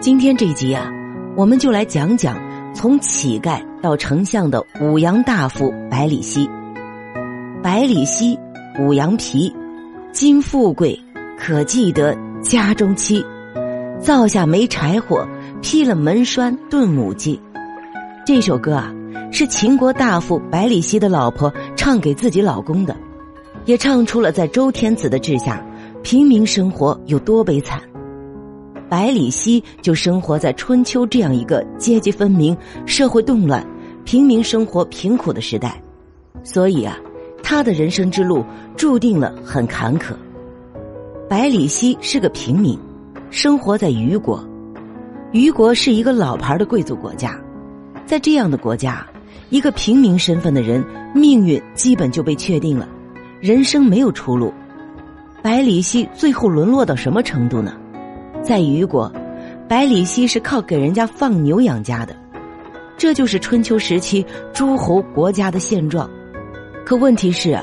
今天这集啊，我们就来讲讲从乞丐到丞相的五羊大夫百里奚。百里奚，五羊皮，今富贵可记得家中妻。灶下没柴火，劈了门栓炖母鸡。这首歌啊，是秦国大夫百里奚的老婆唱给自己老公的，也唱出了在周天子的治下，平民生活有多悲惨。百里奚就生活在春秋这样一个阶级分明、社会动乱、平民生活贫苦的时代，所以啊，他的人生之路注定了很坎坷。百里奚是个平民，生活在虞国。虞国是一个老牌的贵族国家，在这样的国家，一个平民身份的人命运基本就被确定了，人生没有出路。百里奚最后沦落到什么程度呢？在虞国，百里奚是靠给人家放牛养家的，这就是春秋时期诸侯国家的现状。可问题是啊，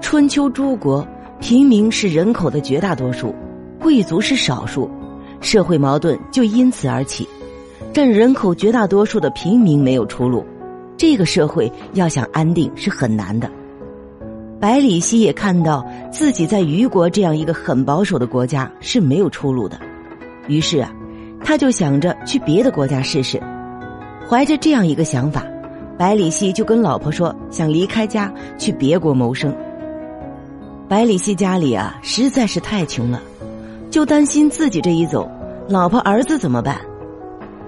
春秋诸国平民是人口的绝大多数，贵族是少数，社会矛盾就因此而起。占人口绝大多数的平民没有出路，这个社会要想安定是很难的。百里奚也看到自己在虞国这样一个很保守的国家是没有出路的。于是啊，他就想着去别的国家试试。怀着这样一个想法，百里奚就跟老婆说想离开家去别国谋生。百里奚家里啊实在是太穷了，就担心自己这一走，老婆儿子怎么办？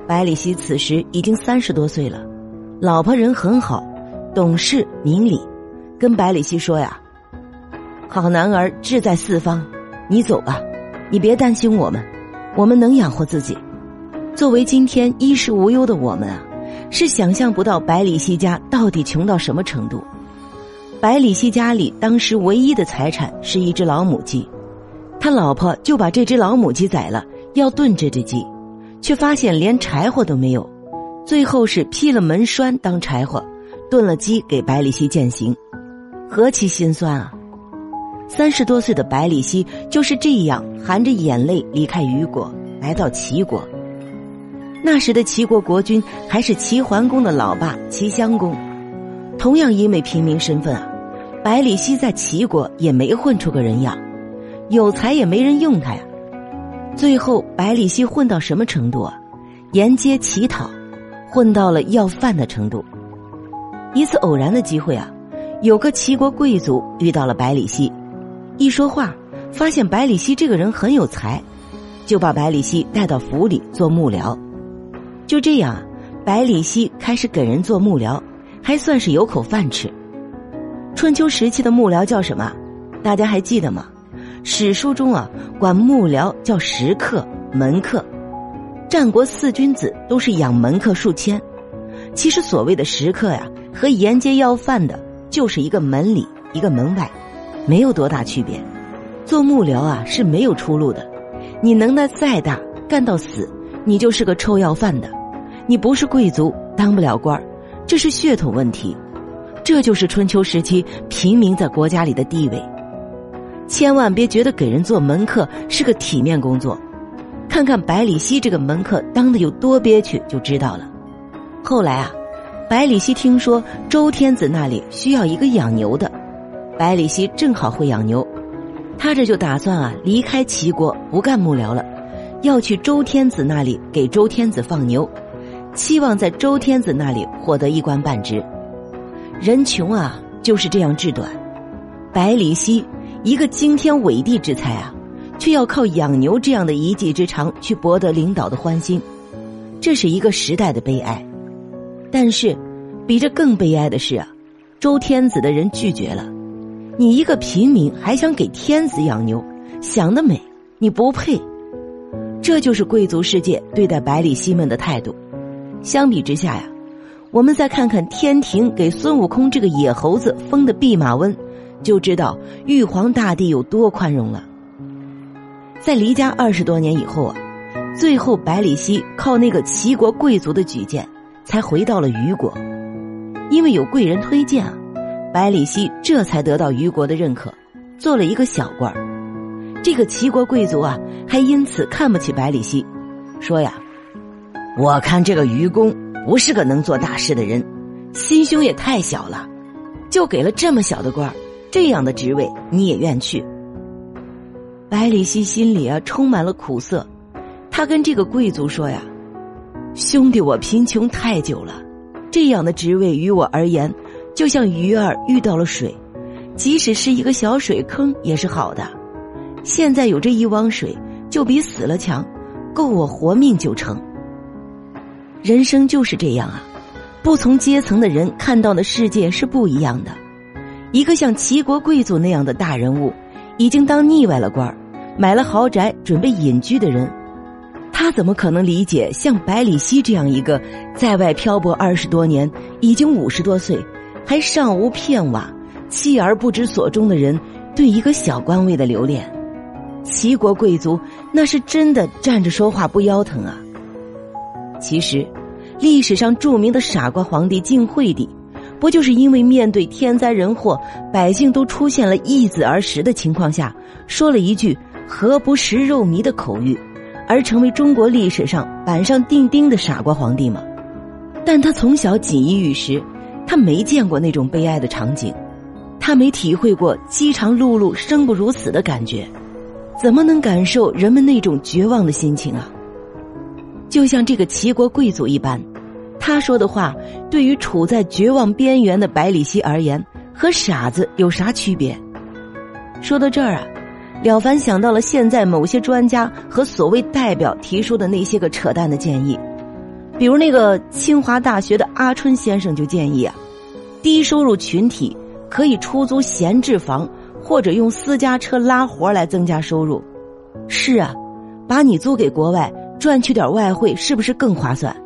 百里奚此时已经三十多岁了，老婆人很好，懂事明理，跟百里奚说呀：“好男儿志在四方，你走吧，你别担心我们。”我们能养活自己。作为今天衣食无忧的我们啊，是想象不到百里奚家到底穷到什么程度。百里奚家里当时唯一的财产是一只老母鸡，他老婆就把这只老母鸡宰了，要炖这只鸡，却发现连柴火都没有，最后是劈了门栓当柴火，炖了鸡给百里奚践行，何其心酸啊！三十多岁的百里奚就是这样含着眼泪离开虞国，来到齐国。那时的齐国国君还是齐桓公的老爸齐襄公，同样因为平民身份啊，百里奚在齐国也没混出个人样，有才也没人用他呀。最后，百里奚混到什么程度啊？沿街乞讨，混到了要饭的程度。一次偶然的机会啊，有个齐国贵族遇到了百里奚。一说话，发现百里奚这个人很有才，就把百里奚带到府里做幕僚。就这样，百里奚开始给人做幕僚，还算是有口饭吃。春秋时期的幕僚叫什么？大家还记得吗？史书中啊，管幕僚叫食客、门客。战国四君子都是养门客数千。其实所谓的食客呀，和沿街要饭的，就是一个门里，一个门外。没有多大区别，做幕僚啊是没有出路的。你能耐再大，干到死，你就是个臭要饭的。你不是贵族，当不了官这是血统问题。这就是春秋时期平民在国家里的地位。千万别觉得给人做门客是个体面工作，看看百里奚这个门客当的有多憋屈就知道了。后来啊，百里奚听说周天子那里需要一个养牛的。百里奚正好会养牛，他这就打算啊离开齐国，不干幕僚了，要去周天子那里给周天子放牛，期望在周天子那里获得一官半职。人穷啊，就是这样志短。百里奚一个惊天伟地之才啊，却要靠养牛这样的一技之长去博得领导的欢心，这是一个时代的悲哀。但是，比这更悲哀的是啊，周天子的人拒绝了。你一个平民还想给天子养牛，想得美！你不配。这就是贵族世界对待百里奚们的态度。相比之下呀，我们再看看天庭给孙悟空这个野猴子封的弼马温，就知道玉皇大帝有多宽容了。在离家二十多年以后啊，最后百里奚靠那个齐国贵族的举荐，才回到了虞国，因为有贵人推荐啊。百里奚这才得到虞国的认可，做了一个小官这个齐国贵族啊，还因此看不起百里奚，说呀：“我看这个愚公不是个能做大事的人，心胸也太小了，就给了这么小的官儿，这样的职位你也愿去？百里奚心里啊充满了苦涩，他跟这个贵族说呀：“兄弟，我贫穷太久了，这样的职位于我而言，就像鱼儿遇到了水，即使是一个小水坑也是好的。现在有这一汪水，就比死了强，够我活命就成。”人生就是这样啊，不同阶层的人看到的世界是不一样的。一个像齐国贵族那样的大人物，已经当腻歪了官儿，买了豪宅准备隐居的人，他怎么可能理解像百里奚这样一个在外漂泊二十多年、已经五十多岁，还尚无片瓦、妻儿不知所终的人对一个小官位的留恋？齐国贵族那是真的站着说话不腰疼啊！其实，历史上著名的傻瓜皇帝晋惠帝，不就是因为面对天灾人祸，百姓都出现了易子而食的情况下，说了一句“何不食肉糜”的口谕，而成为中国历史上板上钉钉的傻瓜皇帝吗？但他从小锦衣玉食，他没见过那种悲哀的场景，他没体会过饥肠辘辘、生不如死的感觉，怎么能感受人们那种绝望的心情啊？就像这个齐国贵族一般，他说的话对于处在绝望边缘的百里奚而言，和傻子有啥区别？说到这儿啊，了凡想到了现在某些专家和所谓代表提出的那些个扯淡的建议，比如那个清华大学的阿春先生就建议啊，低收入群体可以出租闲置房，或者用私家车拉活来增加收入。是啊，把你租给国外。赚取点外汇是不是更划算？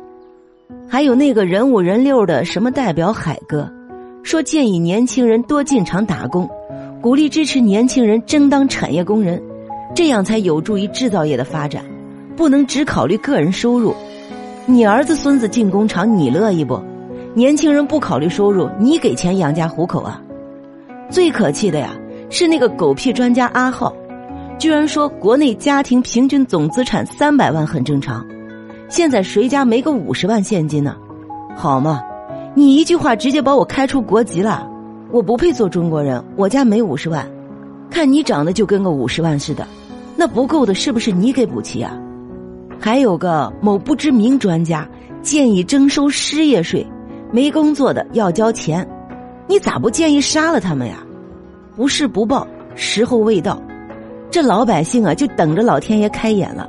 还有那个人五人六的什么代表海哥，说建议年轻人多进厂打工，鼓励支持年轻人争当产业工人，这样才有助于制造业的发展。不能只考虑个人收入。你儿子孙子进工厂，你乐意不？年轻人不考虑收入，你给钱养家糊口啊？最可气的呀，是那个狗屁专家阿浩。居然说国内家庭平均总资产三百万很正常，现在谁家没个五十万现金呢？好嘛，你一句话直接把我开出国籍了，我不配做中国人，我家没五十万，看你长得就跟个五十万似的，那不够的是不是你给补齐啊？还有个某不知名专家建议征收失业税，没工作的要交钱，你咋不建议杀了他们呀？不是不报，时候未到。这老百姓啊，就等着老天爷开眼了。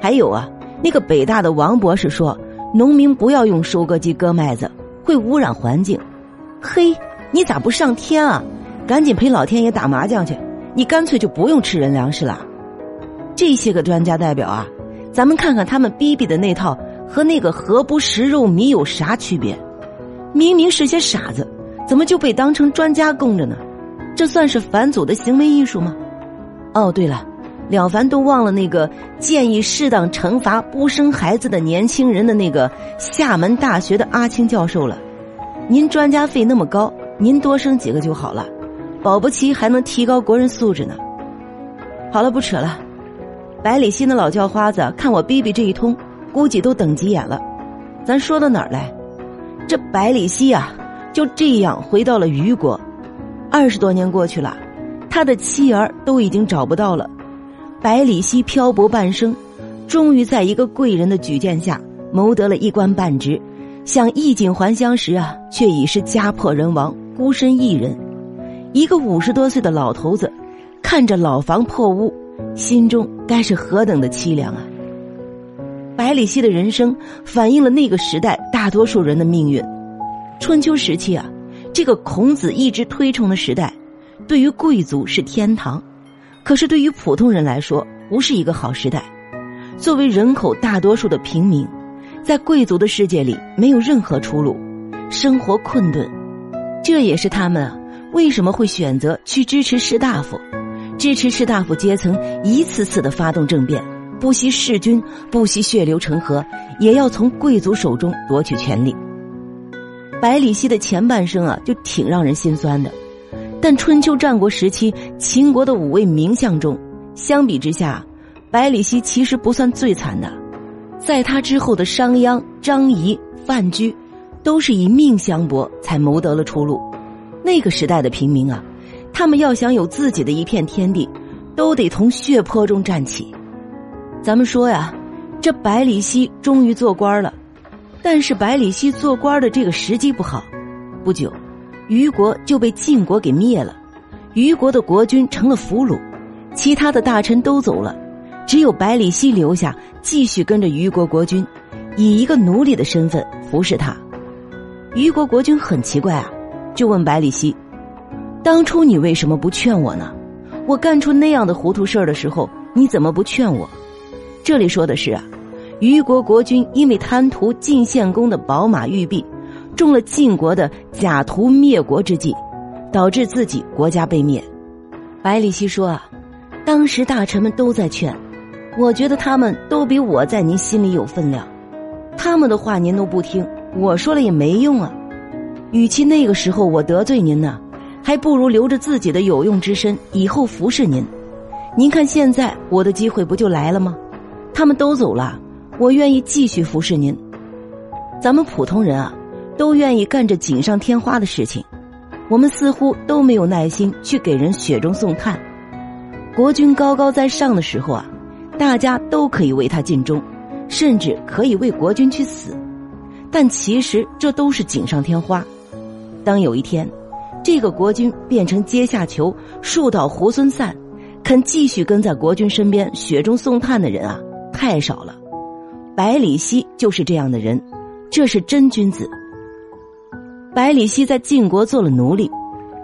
还有啊，那个北大的王博士说，农民不要用收割机割麦子，会污染环境。嘿，你咋不上天啊？赶紧陪老天爷打麻将去！你干脆就不用吃人粮食了。这些个专家代表啊，咱们看看他们逼逼的那套和那个何不食肉糜有啥区别？明明是些傻子，怎么就被当成专家供着呢？这算是反祖的行为艺术吗？哦，对了，了凡都忘了那个建议适当惩罚不生孩子的年轻人的那个厦门大学的阿青教授了。您专家费那么高，您多生几个就好了，保不齐还能提高国人素质呢。好了，不扯了。百里奚的老叫花子看我逼逼这一通，估计都等急眼了。咱说到哪儿来？这百里奚啊，就这样回到了虞国。二十多年过去了。他的妻儿都已经找不到了，百里奚漂泊半生，终于在一个贵人的举荐下谋得了一官半职，想衣锦还乡时啊，却已是家破人亡，孤身一人。一个五十多岁的老头子，看着老房破屋，心中该是何等的凄凉啊！百里奚的人生反映了那个时代大多数人的命运。春秋时期啊，这个孔子一直推崇的时代。对于贵族是天堂，可是对于普通人来说，不是一个好时代。作为人口大多数的平民，在贵族的世界里没有任何出路，生活困顿。这也是他们为什么会选择去支持士大夫，支持士大夫阶层一次次的发动政变，不惜弑君，不惜血流成河，也要从贵族手中夺取权力。百里奚的前半生啊，就挺让人心酸的。但春秋战国时期秦国的五位名相中，相比之下，百里奚其实不算最惨的。在他之后的商鞅、张仪、范雎，都是以命相搏才谋得了出路。那个时代的平民啊，他们要想有自己的一片天地，都得从血泊中站起。咱们说呀，这百里奚终于做官了，但是百里奚做官的这个时机不好。不久，虞国就被晋国给灭了，虞国的国君成了俘虏，其他的大臣都走了，只有百里奚留下，继续跟着虞国国君，以一个奴隶的身份服侍他。虞国国君很奇怪啊，就问百里奚：“当初你为什么不劝我呢？我干出那样的糊涂事儿的时候，你怎么不劝我？”这里说的是啊，虞国国君因为贪图晋献公的宝马玉璧。中了晋国的假图灭国之计，导致自己国家被灭。百里奚说：“啊，当时大臣们都在劝，我觉得他们都比我在您心里有分量，他们的话您都不听，我说了也没用啊。与其那个时候我得罪您呢，还不如留着自己的有用之身，以后服侍您。您看现在我的机会不就来了吗？他们都走了，我愿意继续服侍您。咱们普通人啊。”都愿意干着锦上添花的事情，我们似乎都没有耐心去给人雪中送炭。国君高高在上的时候啊，大家都可以为他尽忠，甚至可以为国君去死。但其实这都是锦上添花。当有一天，这个国君变成阶下囚、树倒猢狲散，肯继续跟在国君身边雪中送炭的人啊，太少了。百里奚就是这样的人，这是真君子。百里奚在晋国做了奴隶，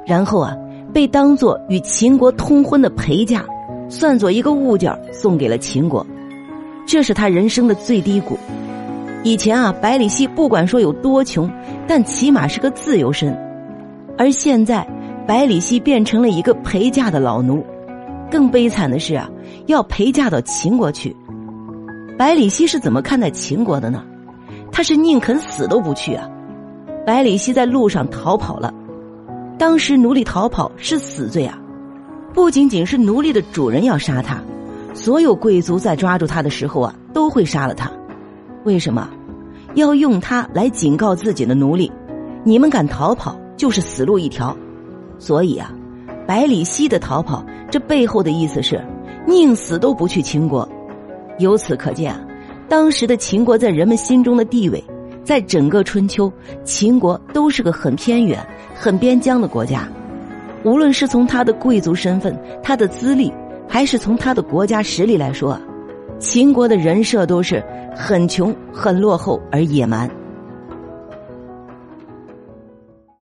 然后啊，被当做与秦国通婚的陪嫁，算作一个物件送给了秦国，这是他人生的最低谷。以前啊，百里奚不管说有多穷，但起码是个自由身，而现在，百里奚变成了一个陪嫁的老奴，更悲惨的是啊，要陪嫁到秦国去。百里奚是怎么看待秦国的呢？他是宁肯死都不去啊。百里奚在路上逃跑了，当时奴隶逃跑是死罪啊！不仅仅是奴隶的主人要杀他，所有贵族在抓住他的时候啊，都会杀了他。为什么？要用他来警告自己的奴隶：你们敢逃跑，就是死路一条。所以啊，百里奚的逃跑，这背后的意思是宁死都不去秦国。由此可见啊，当时的秦国在人们心中的地位。在整个春秋，秦国都是个很偏远、很边疆的国家。无论是从他的贵族身份、他的资历，还是从他的国家实力来说，秦国的人设都是很穷、很落后而野蛮。